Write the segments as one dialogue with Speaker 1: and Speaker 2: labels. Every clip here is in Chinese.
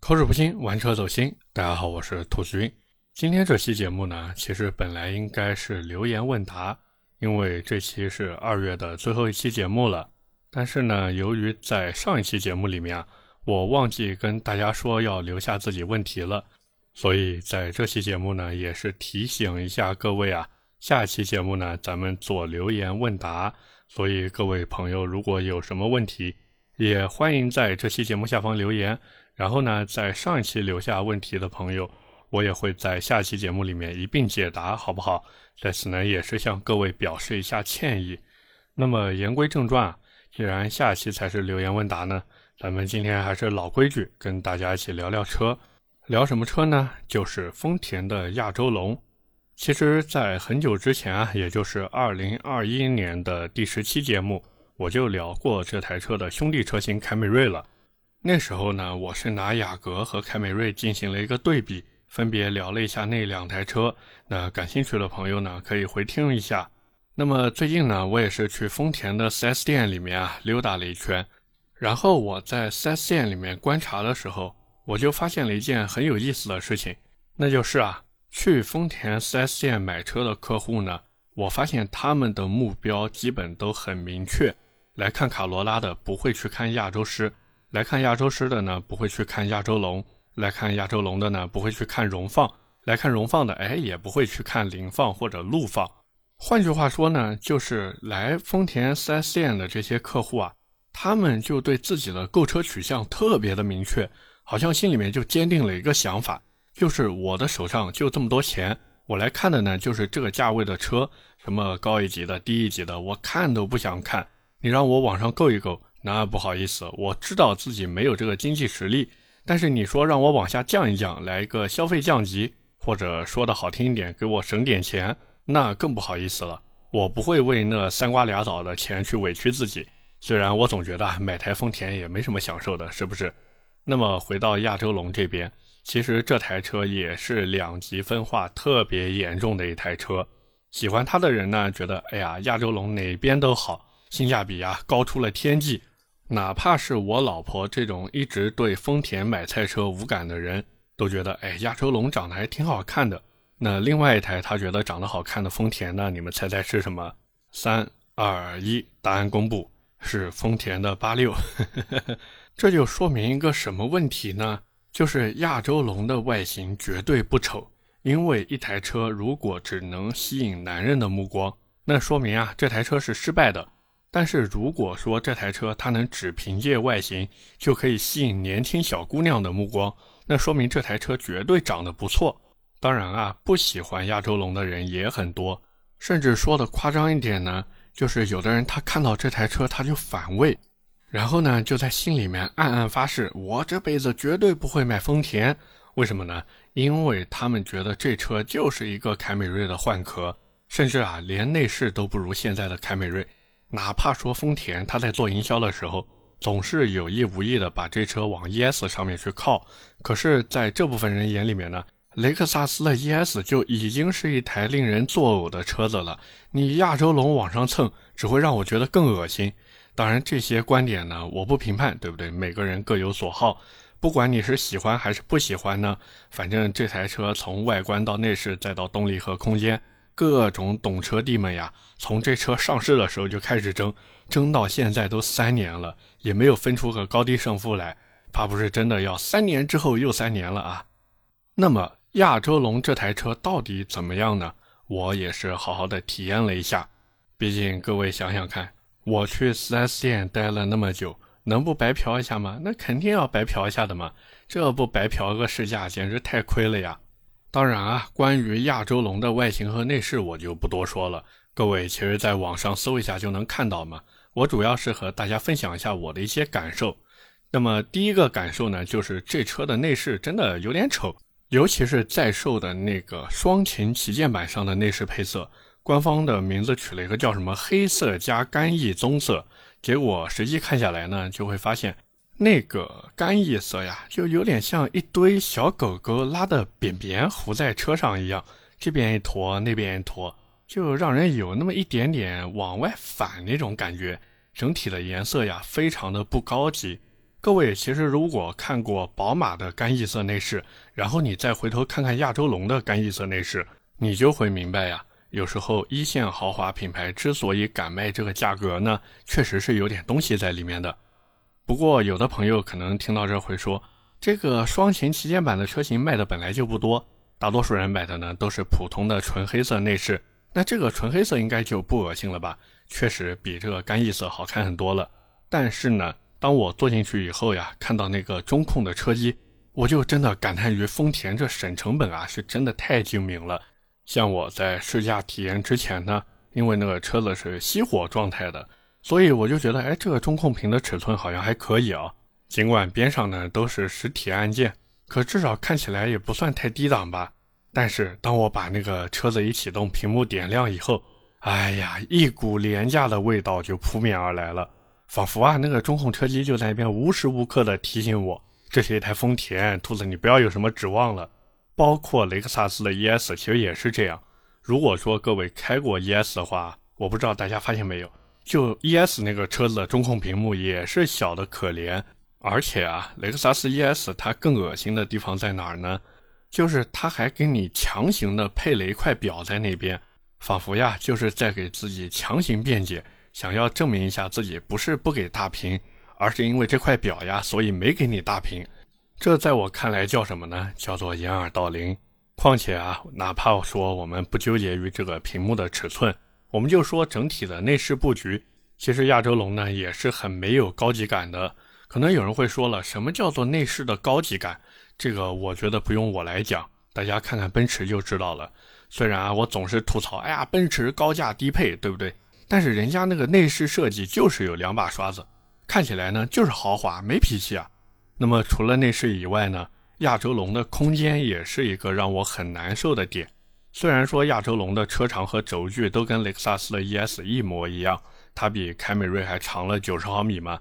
Speaker 1: 口齿不清，玩车走心。大家好，我是兔子君。今天这期节目呢，其实本来应该是留言问答，因为这期是二月的最后一期节目了。但是呢，由于在上一期节目里面，我忘记跟大家说要留下自己问题了，所以在这期节目呢，也是提醒一下各位啊，下期节目呢，咱们做留言问答。所以各位朋友，如果有什么问题，也欢迎在这期节目下方留言。然后呢，在上一期留下问题的朋友，我也会在下期节目里面一并解答，好不好？在此呢，也是向各位表示一下歉意。那么言归正传，既然下期才是留言问答呢，咱们今天还是老规矩，跟大家一起聊聊车。聊什么车呢？就是丰田的亚洲龙。其实，在很久之前啊，也就是二零二一年的第十期节目，我就聊过这台车的兄弟车型凯美瑞了。那时候呢，我是拿雅阁和凯美瑞进行了一个对比，分别聊了一下那两台车。那感兴趣的朋友呢，可以回听一下。那么最近呢，我也是去丰田的 4S 店里面啊溜达了一圈。然后我在 4S 店里面观察的时候，我就发现了一件很有意思的事情，那就是啊，去丰田 4S 店买车的客户呢，我发现他们的目标基本都很明确。来看卡罗拉的不会去看亚洲狮。来看亚洲狮的呢，不会去看亚洲龙；来看亚洲龙的呢，不会去看荣放；来看荣放的，哎，也不会去看凌放或者陆放。换句话说呢，就是来丰田 4S 店的这些客户啊，他们就对自己的购车取向特别的明确，好像心里面就坚定了一个想法，就是我的手上就这么多钱，我来看的呢，就是这个价位的车，什么高一级的、低一级的，我看都不想看，你让我网上购一购。那不好意思，我知道自己没有这个经济实力，但是你说让我往下降一降，来一个消费降级，或者说的好听一点，给我省点钱，那更不好意思了。我不会为那三瓜俩枣的钱去委屈自己。虽然我总觉得买台丰田也没什么享受的，是不是？那么回到亚洲龙这边，其实这台车也是两极分化特别严重的一台车。喜欢它的人呢，觉得哎呀，亚洲龙哪边都好，性价比啊高出了天际。哪怕是我老婆这种一直对丰田买菜车无感的人，都觉得，哎，亚洲龙长得还挺好看的。那另外一台他觉得长得好看的丰田呢？你们猜猜是什么？三二一，答案公布，是丰田的八六。这就说明一个什么问题呢？就是亚洲龙的外形绝对不丑。因为一台车如果只能吸引男人的目光，那说明啊，这台车是失败的。但是如果说这台车它能只凭借外形就可以吸引年轻小姑娘的目光，那说明这台车绝对长得不错。当然啊，不喜欢亚洲龙的人也很多，甚至说的夸张一点呢，就是有的人他看到这台车他就反胃，然后呢就在心里面暗暗发誓，我这辈子绝对不会买丰田。为什么呢？因为他们觉得这车就是一个凯美瑞的换壳，甚至啊连内饰都不如现在的凯美瑞。哪怕说丰田，他在做营销的时候，总是有意无意的把这车往 ES 上面去靠。可是，在这部分人眼里面呢，雷克萨斯的 ES 就已经是一台令人作呕的车子了。你亚洲龙往上蹭，只会让我觉得更恶心。当然，这些观点呢，我不评判，对不对？每个人各有所好，不管你是喜欢还是不喜欢呢，反正这台车从外观到内饰再到动力和空间。各种懂车帝们呀，从这车上市的时候就开始争，争到现在都三年了，也没有分出个高低胜负来，怕不是真的要三年之后又三年了啊？那么亚洲龙这台车到底怎么样呢？我也是好好的体验了一下，毕竟各位想想看，我去 4S 店待了那么久，能不白嫖一下吗？那肯定要白嫖一下的嘛，这不白嫖个试驾，简直太亏了呀！当然啊，关于亚洲龙的外形和内饰，我就不多说了。各位其实在网上搜一下就能看到嘛。我主要是和大家分享一下我的一些感受。那么第一个感受呢，就是这车的内饰真的有点丑，尤其是在售的那个双擎旗舰版上的内饰配色，官方的名字取了一个叫什么“黑色加干邑棕色”，结果实际看下来呢，就会发现。那个干邑色呀，就有点像一堆小狗狗拉的便便糊在车上一样，这边一坨，那边一坨，就让人有那么一点点往外反那种感觉。整体的颜色呀，非常的不高级。各位其实如果看过宝马的干邑色内饰，然后你再回头看看亚洲龙的干邑色内饰，你就会明白呀。有时候一线豪华品牌之所以敢卖这个价格呢，确实是有点东西在里面的。不过有的朋友可能听到这会说，这个双擎旗舰版的车型卖的本来就不多，大多数人买的呢都是普通的纯黑色内饰，那这个纯黑色应该就不恶心了吧？确实比这个干邑色好看很多了。但是呢。当我坐进去以后呀，看到那个中控的车机，我就真的感叹于丰田这省成本啊，是真的太精明了。像我在试驾体验之前呢，因为那个车子是熄火状态的，所以我就觉得，哎，这个中控屏的尺寸好像还可以啊。尽管边上呢都是实体按键，可至少看起来也不算太低档吧。但是当我把那个车子一启动，屏幕点亮以后，哎呀，一股廉价的味道就扑面而来了。仿佛啊，那个中控车机就在那边无时无刻的提醒我，这是一台丰田，兔子你不要有什么指望了。包括雷克萨斯的 ES 其实也是这样。如果说各位开过 ES 的话，我不知道大家发现没有，就 ES 那个车子的中控屏幕也是小的可怜。而且啊，雷克萨斯 ES 它更恶心的地方在哪儿呢？就是它还给你强行的配了一块表在那边，仿佛呀就是在给自己强行辩解。想要证明一下自己不是不给大屏，而是因为这块表呀，所以没给你大屏。这在我看来叫什么呢？叫做掩耳盗铃。况且啊，哪怕说我们不纠结于这个屏幕的尺寸，我们就说整体的内饰布局，其实亚洲龙呢也是很没有高级感的。可能有人会说了，什么叫做内饰的高级感？这个我觉得不用我来讲，大家看看奔驰就知道了。虽然啊，我总是吐槽，哎呀，奔驰高价低配，对不对？但是人家那个内饰设计就是有两把刷子，看起来呢就是豪华，没脾气啊。那么除了内饰以外呢，亚洲龙的空间也是一个让我很难受的点。虽然说亚洲龙的车长和轴距都跟雷克萨斯的 ES 一模一样，它比凯美瑞还长了九十毫米嘛。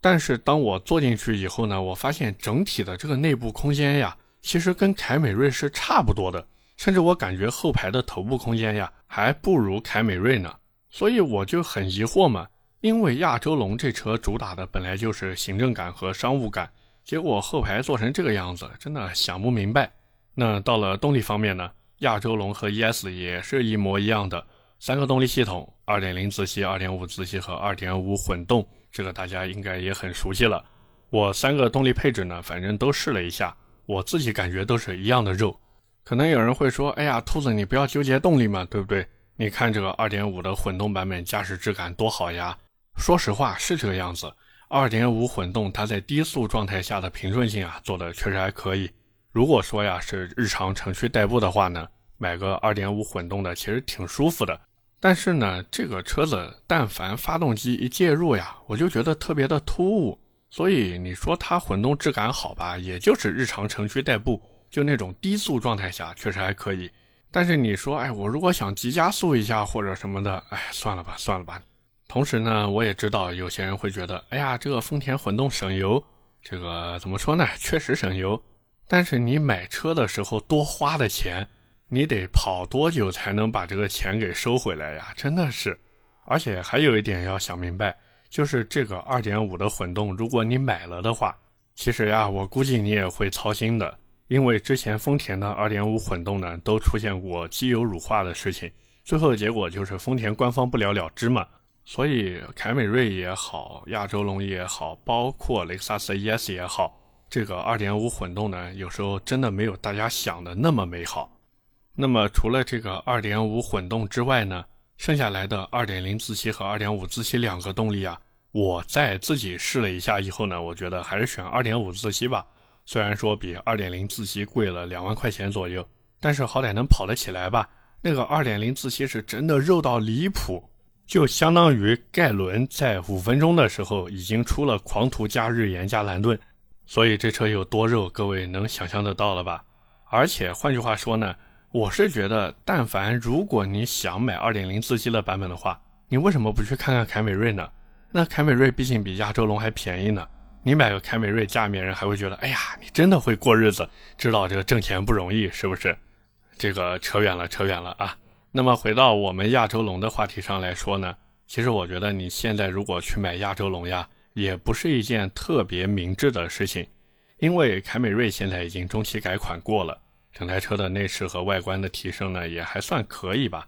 Speaker 1: 但是当我坐进去以后呢，我发现整体的这个内部空间呀，其实跟凯美瑞是差不多的，甚至我感觉后排的头部空间呀，还不如凯美瑞呢。所以我就很疑惑嘛，因为亚洲龙这车主打的本来就是行政感和商务感，结果后排做成这个样子，真的想不明白。那到了动力方面呢，亚洲龙和 ES 也是一模一样的，三个动力系统，2.0自吸、2.5自吸和2.5混动，这个大家应该也很熟悉了。我三个动力配置呢，反正都试了一下，我自己感觉都是一样的肉。可能有人会说，哎呀，兔子你不要纠结动力嘛，对不对？你看这个2.5的混动版本驾驶质感多好呀！说实话是这个样子。2.5混动它在低速状态下的平顺性啊做的确实还可以。如果说呀是日常城区代步的话呢，买个2.5混动的其实挺舒服的。但是呢，这个车子但凡发动机一介入呀，我就觉得特别的突兀。所以你说它混动质感好吧，也就是日常城区代步，就那种低速状态下确实还可以。但是你说，哎，我如果想急加速一下或者什么的，哎，算了吧，算了吧。同时呢，我也知道有些人会觉得，哎呀，这个丰田混动省油，这个怎么说呢？确实省油。但是你买车的时候多花的钱，你得跑多久才能把这个钱给收回来呀？真的是。而且还有一点要想明白，就是这个2.5的混动，如果你买了的话，其实呀，我估计你也会操心的。因为之前丰田的2.5混动呢，都出现过机油乳化的事情，最后的结果就是丰田官方不了了之嘛。所以凯美瑞也好，亚洲龙也好，包括雷克萨斯 ES 也好，这个2.5混动呢，有时候真的没有大家想的那么美好。那么除了这个2.5混动之外呢，剩下来的2.0自吸和2.5自吸两个动力啊，我在自己试了一下以后呢，我觉得还是选2.5自吸吧。虽然说比2.0自吸贵了两万块钱左右，但是好歹能跑得起来吧。那个2.0自吸是真的肉到离谱，就相当于盖伦在五分钟的时候已经出了狂徒加日炎加蓝盾，所以这车有多肉，各位能想象得到了吧？而且换句话说呢，我是觉得，但凡如果你想买2.0自吸的版本的话，你为什么不去看看凯美瑞呢？那凯美瑞毕竟比亚洲龙还便宜呢。你买个凯美瑞，家里面人还会觉得，哎呀，你真的会过日子，知道这个挣钱不容易，是不是？这个扯远了，扯远了啊。那么回到我们亚洲龙的话题上来说呢，其实我觉得你现在如果去买亚洲龙呀，也不是一件特别明智的事情，因为凯美瑞现在已经中期改款过了，整台车的内饰和外观的提升呢也还算可以吧。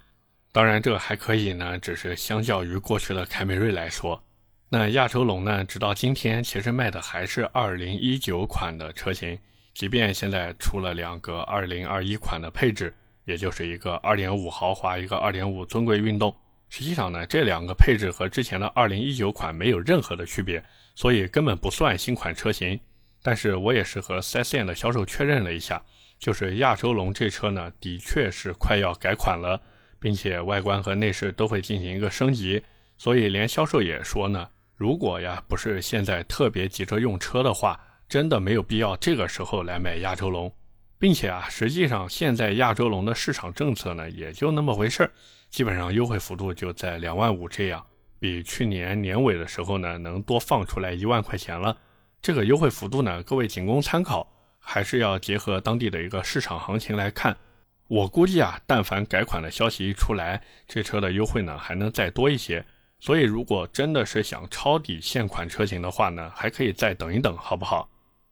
Speaker 1: 当然，这还可以呢，只是相较于过去的凯美瑞来说，那亚洲龙呢，直到今天其实卖的还是2019款的车型，即便现在出了两个2021款的配置，也就是一个2.5豪华，一个2.5尊贵运动。实际上呢，这两个配置和之前的2019款没有任何的区别，所以根本不算新款车型。但是我也是和 4S 店的销售确认了一下，就是亚洲龙这车呢，的确是快要改款了，并且外观和内饰都会进行一个升级。所以连销售也说呢，如果呀不是现在特别急着用车的话，真的没有必要这个时候来买亚洲龙。并且啊，实际上现在亚洲龙的市场政策呢，也就那么回事儿，基本上优惠幅度就在两万五这样，比去年年尾的时候呢，能多放出来一万块钱了。这个优惠幅度呢，各位仅供参考，还是要结合当地的一个市场行情来看。我估计啊，但凡改款的消息一出来，这车的优惠呢还能再多一些。所以如果真的是想抄底现款车型的话呢，还可以再等一等，好不好？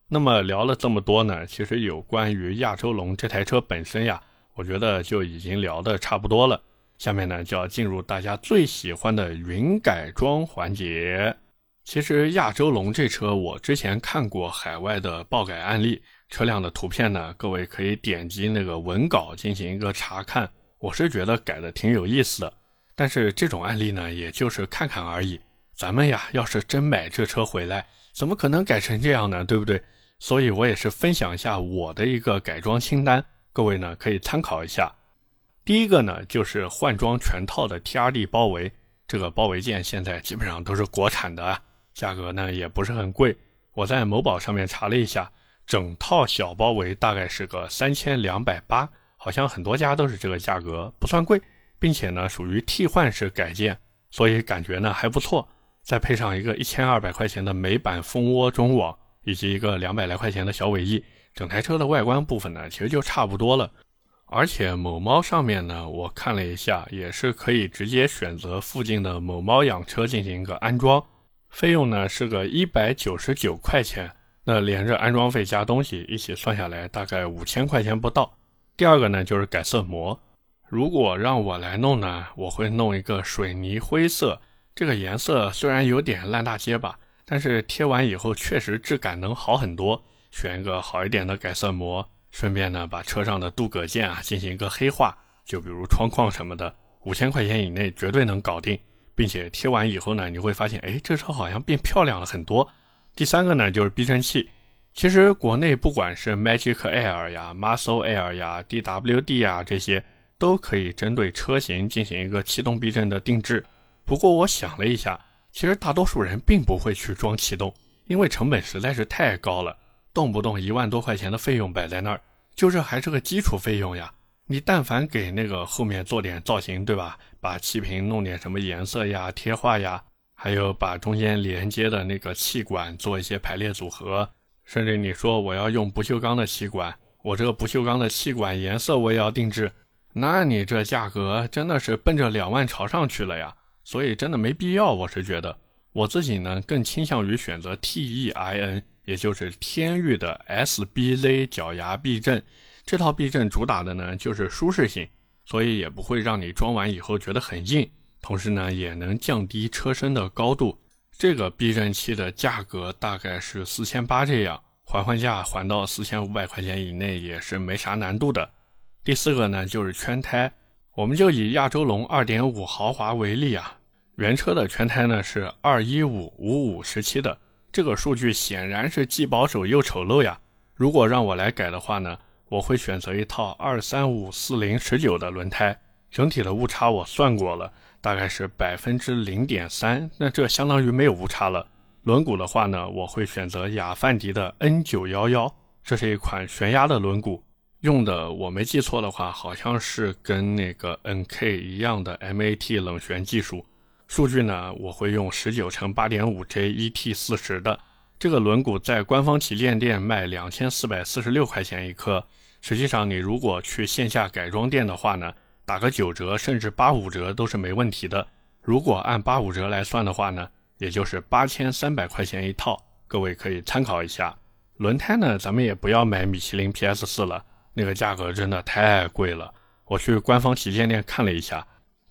Speaker 1: 那么聊了这么多呢，其实有关于亚洲龙这台车本身呀，我觉得就已经聊得差不多了。下面呢就要进入大家最喜欢的云改装环节。其实亚洲龙这车我之前看过海外的爆改案例，车辆的图片呢，各位可以点击那个文稿进行一个查看。我是觉得改的挺有意思的，但是这种案例呢，也就是看看而已。咱们呀，要是真买这车回来，怎么可能改成这样呢？对不对？所以我也是分享一下我的一个改装清单，各位呢可以参考一下。第一个呢就是换装全套的 TRD 包围，这个包围件现在基本上都是国产的，价格呢也不是很贵。我在某宝上面查了一下，整套小包围大概是个三千两百八，好像很多家都是这个价格，不算贵，并且呢属于替换式改件，所以感觉呢还不错。再配上一个一千二百块钱的美版蜂窝中网。以及一个两百来块钱的小尾翼，整台车的外观部分呢，其实就差不多了。而且某猫上面呢，我看了一下，也是可以直接选择附近的某猫养车进行一个安装，费用呢是个一百九十九块钱。那连着安装费加东西一起算下来，大概五千块钱不到。第二个呢就是改色膜，如果让我来弄呢，我会弄一个水泥灰色，这个颜色虽然有点烂大街吧。但是贴完以后确实质感能好很多，选一个好一点的改色膜，顺便呢把车上的镀铬件啊进行一个黑化，就比如窗框什么的，五千块钱以内绝对能搞定，并且贴完以后呢，你会发现，哎，这车好像变漂亮了很多。第三个呢就是避震器，其实国内不管是 Magic Air 呀、Muscle Air 呀、DWD 呀这些，都可以针对车型进行一个气动避震的定制。不过我想了一下。其实大多数人并不会去装气动，因为成本实在是太高了，动不动一万多块钱的费用摆在那儿，就这还是个基础费用呀。你但凡给那个后面做点造型，对吧？把气瓶弄点什么颜色呀、贴画呀，还有把中间连接的那个气管做一些排列组合，甚至你说我要用不锈钢的气管，我这个不锈钢的气管颜色我也要定制，那你这价格真的是奔着两万朝上去了呀。所以真的没必要，我是觉得我自己呢更倾向于选择 TEIN，也就是天域的 SBZ 脚牙避震。这套避震主打的呢就是舒适性，所以也不会让你装完以后觉得很硬，同时呢也能降低车身的高度。这个避震器的价格大概是四千八这样，还还价还到四千五百块钱以内也是没啥难度的。第四个呢就是圈胎。我们就以亚洲龙2.5豪华为例啊，原车的圈胎呢是2155517的，这个数据显然是既保守又丑陋呀。如果让我来改的话呢，我会选择一套2354019的轮胎，整体的误差我算过了，大概是百分之零点三，那这相当于没有误差了。轮毂的话呢，我会选择雅范迪的 N911，这是一款悬压的轮毂。用的我没记错的话，好像是跟那个 NK 一样的 MAT 冷旋技术。数据呢，我会用十九乘八点五 J ET 四十的这个轮毂，在官方旗舰店卖两千四百四十六块钱一颗。实际上，你如果去线下改装店的话呢，打个九折甚至八五折都是没问题的。如果按八五折来算的话呢，也就是八千三百块钱一套，各位可以参考一下。轮胎呢，咱们也不要买米其林 PS 四了，那个价格真的太贵了。我去官方旗舰店看了一下，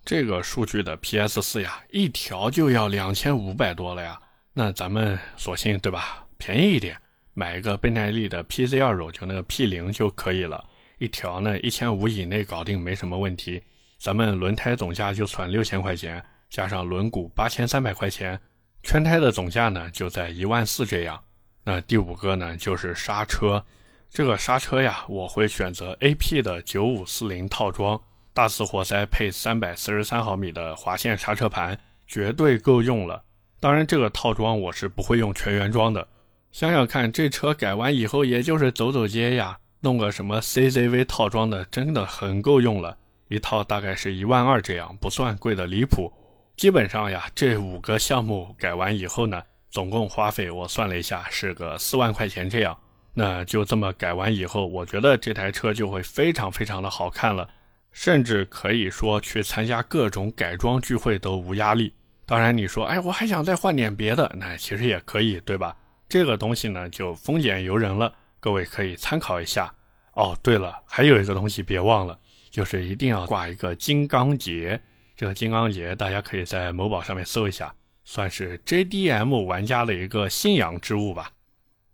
Speaker 1: 这个数据的 PS 四呀，一条就要两千五百多了呀。那咱们索性对吧，便宜一点，买一个倍耐力的 PC 二柔，就那个 P 零就可以了。一条呢，一千五以内搞定没什么问题。咱们轮胎总价就算六千块钱，加上轮毂八千三百块钱，圈胎的总价呢就在一万四这样。那第五个呢，就是刹车。这个刹车呀，我会选择 A.P 的九五四零套装，大四活塞配三百四十三毫米的滑线刹车盘，绝对够用了。当然，这个套装我是不会用全原装的。想想看，这车改完以后，也就是走走街呀，弄个什么 C.C.V 套装的，真的很够用了。一套大概是一万二这样，不算贵的离谱。基本上呀，这五个项目改完以后呢。总共花费我算了一下，是个四万块钱这样。那就这么改完以后，我觉得这台车就会非常非常的好看了，甚至可以说去参加各种改装聚会都无压力。当然你说，哎，我还想再换点别的，那其实也可以，对吧？这个东西呢就丰俭由人了，各位可以参考一下。哦，对了，还有一个东西别忘了，就是一定要挂一个金刚结。这个金刚结大家可以在某宝上面搜一下。算是 JDM 玩家的一个信仰之物吧。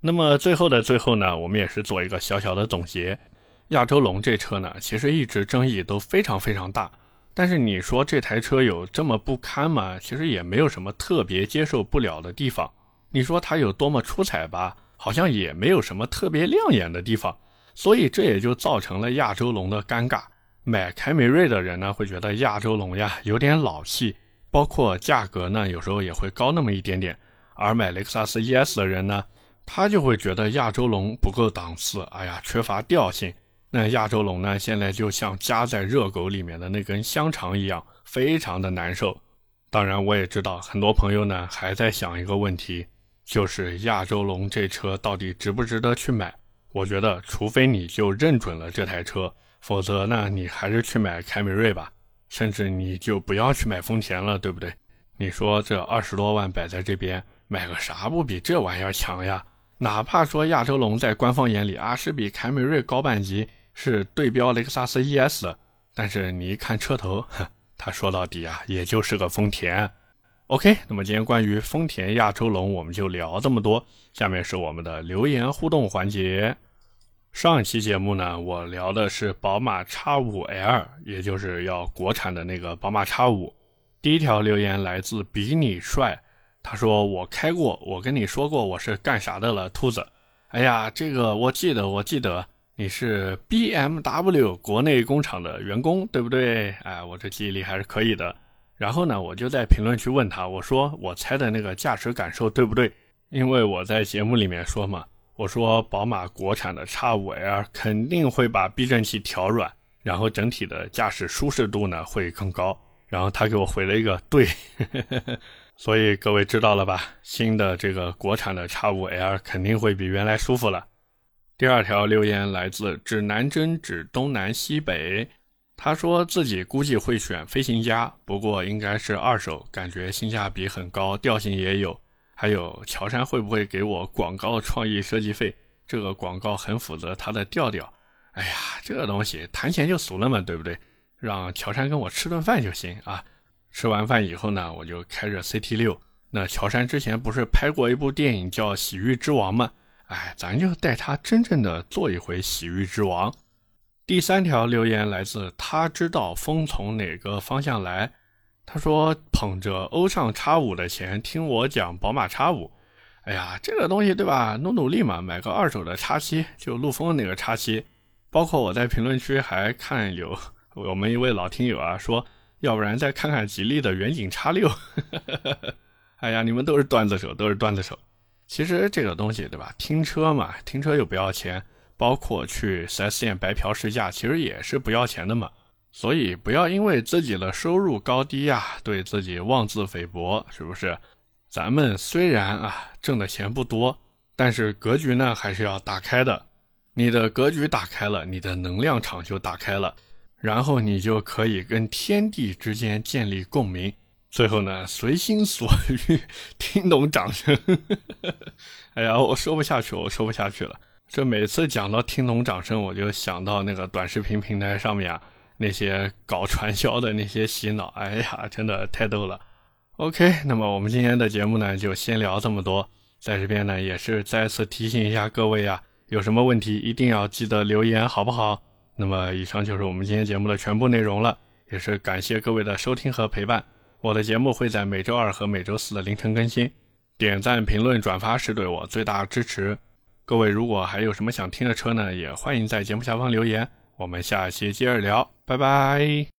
Speaker 1: 那么最后的最后呢，我们也是做一个小小的总结。亚洲龙这车呢，其实一直争议都非常非常大。但是你说这台车有这么不堪吗？其实也没有什么特别接受不了的地方。你说它有多么出彩吧？好像也没有什么特别亮眼的地方。所以这也就造成了亚洲龙的尴尬。买凯美瑞的人呢，会觉得亚洲龙呀有点老气。包括价格呢，有时候也会高那么一点点。而买雷克萨斯 ES 的人呢，他就会觉得亚洲龙不够档次，哎呀，缺乏调性。那亚洲龙呢，现在就像夹在热狗里面的那根香肠一样，非常的难受。当然，我也知道很多朋友呢还在想一个问题，就是亚洲龙这车到底值不值得去买？我觉得，除非你就认准了这台车，否则呢，你还是去买凯美瑞吧。甚至你就不要去买丰田了，对不对？你说这二十多万摆在这边，买个啥不比这玩意儿强呀？哪怕说亚洲龙在官方眼里啊是比凯美瑞高半级，是对标雷克萨斯 ES 的，但是你一看车头，他说到底啊也就是个丰田。OK，那么今天关于丰田亚洲龙我们就聊这么多，下面是我们的留言互动环节。上一期节目呢，我聊的是宝马 X5L，也就是要国产的那个宝马 X5。第一条留言来自比你帅，他说我开过，我跟你说过我是干啥的了，兔子。哎呀，这个我记得，我记得你是 BMW 国内工厂的员工，对不对？哎，我这记忆力还是可以的。然后呢，我就在评论区问他，我说我猜的那个驾驶感受对不对？因为我在节目里面说嘛。我说宝马国产的 X5L 肯定会把避震器调软，然后整体的驾驶舒适度呢会更高。然后他给我回了一个对，所以各位知道了吧？新的这个国产的 X5L 肯定会比原来舒服了。第二条留言来自指南针指东南西北，他说自己估计会选飞行家，不过应该是二手，感觉性价比很高，调性也有。还有乔杉会不会给我广告创意设计费？这个广告很符合他的调调。哎呀，这个东西谈钱就俗了嘛，对不对？让乔杉跟我吃顿饭就行啊。吃完饭以后呢，我就开着 CT 六。那乔杉之前不是拍过一部电影叫《洗浴之王》吗？哎，咱就带他真正的做一回洗浴之王。第三条留言来自他知道风从哪个方向来。他说：“捧着欧尚 X 五的钱听我讲宝马 X 五，哎呀，这个东西对吧？努努力嘛，买个二手的 X 七，就陆风那个 X 七。包括我在评论区还看有我们一位老听友啊说，要不然再看看吉利的远景 X 六。哎呀，你们都是段子手，都是段子手。其实这个东西对吧？听车嘛，听车又不要钱，包括去 4S 店白嫖试驾，其实也是不要钱的嘛。”所以不要因为自己的收入高低呀，对自己妄自菲薄，是不是？咱们虽然啊挣的钱不多，但是格局呢还是要打开的。你的格局打开了，你的能量场就打开了，然后你就可以跟天地之间建立共鸣。最后呢，随心所欲听懂掌声。哎呀，我说不下去，我说不下去了。这每次讲到听懂掌声，我就想到那个短视频平台上面啊，那些搞传销的那些洗脑。哎呀，真的太逗了。OK，那么我们今天的节目呢，就先聊这么多。在这边呢，也是再次提醒一下各位啊，有什么问题一定要记得留言，好不好？那么以上就是我们今天节目的全部内容了，也是感谢各位的收听和陪伴。我的节目会在每周二和每周四的凌晨更新，点赞、评论、转发是对我最大支持。各位如果还有什么想听的车呢，也欢迎在节目下方留言。我们下期接着聊，拜拜。